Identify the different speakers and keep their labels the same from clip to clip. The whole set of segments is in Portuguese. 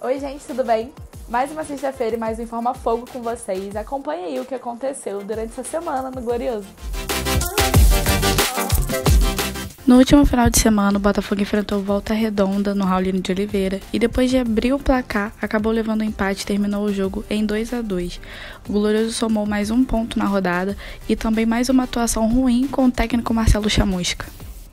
Speaker 1: Oi, gente, tudo bem? Mais uma sexta-feira e mais um Informa Fogo com vocês. Acompanhe aí o que aconteceu durante essa semana no Glorioso.
Speaker 2: No último final de semana, o Botafogo enfrentou Volta Redonda no Raulino de Oliveira e depois de abrir o placar, acabou levando o empate e terminou o jogo em 2 a 2. O Glorioso somou mais um ponto na rodada e também mais uma atuação ruim com o técnico Marcelo Chamusca.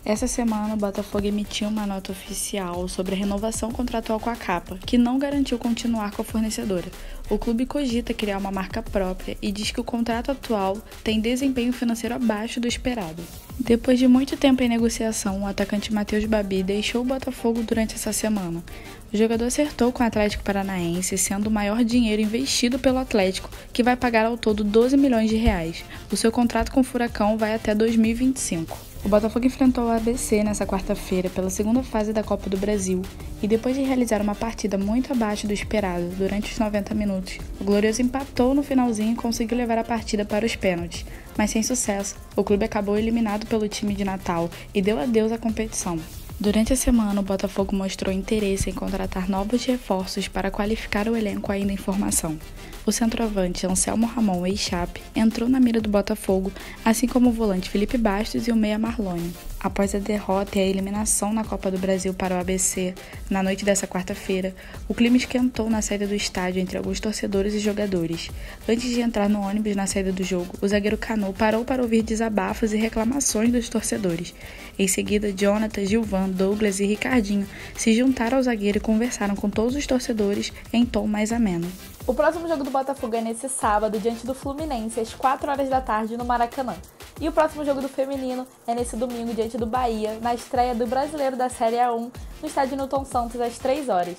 Speaker 2: Essa semana, o Botafogo emitiu uma nota oficial sobre a renovação contratual com a capa, que não garantiu continuar com a fornecedora. O clube cogita criar uma marca própria e diz que o contrato atual tem desempenho financeiro abaixo do esperado. Depois de muito tempo em negociação, o atacante Matheus Babi deixou o Botafogo durante essa semana. O jogador acertou com o Atlético Paranaense, sendo o maior dinheiro investido pelo Atlético, que vai pagar ao todo 12 milhões de reais. O seu contrato com o Furacão vai até 2025. O Botafogo enfrentou o ABC nessa quarta-feira pela segunda fase da Copa do Brasil e depois de realizar uma partida muito abaixo do esperado durante os 90 minutos, o Glorioso empatou no finalzinho e conseguiu levar a partida para os pênaltis, mas sem sucesso. O clube acabou eliminado pelo time de Natal e deu adeus à competição. Durante a semana, o Botafogo mostrou interesse em contratar novos reforços para qualificar o elenco ainda em formação. O centroavante Anselmo Ramon ex-Chape entrou na mira do Botafogo, assim como o volante Felipe Bastos e o meia Marlone. Após a derrota e a eliminação na Copa do Brasil para o ABC na noite dessa quarta-feira, o clima esquentou na saída do estádio entre alguns torcedores e jogadores. Antes de entrar no ônibus na saída do jogo, o zagueiro Canu parou para ouvir desabafos e reclamações dos torcedores. Em seguida, Jonathan, Gilvan, Douglas e Ricardinho se juntaram ao zagueiro e conversaram com todos os torcedores em tom mais ameno.
Speaker 1: O próximo jogo do Botafogo é nesse sábado, diante do Fluminense, às 4 horas da tarde, no Maracanã. E o próximo jogo do feminino é nesse domingo, diante do Bahia, na estreia do Brasileiro da Série A1, no estádio Newton Santos, às 3 horas.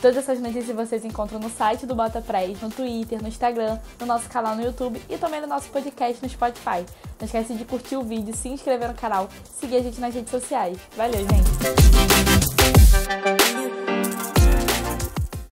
Speaker 1: Todas essas notícias vocês encontram no site do Bota Press, no Twitter, no Instagram, no nosso canal no YouTube e também no nosso podcast no Spotify. Não esquece de curtir o vídeo, se inscrever no canal, seguir a gente nas redes sociais. Valeu, gente!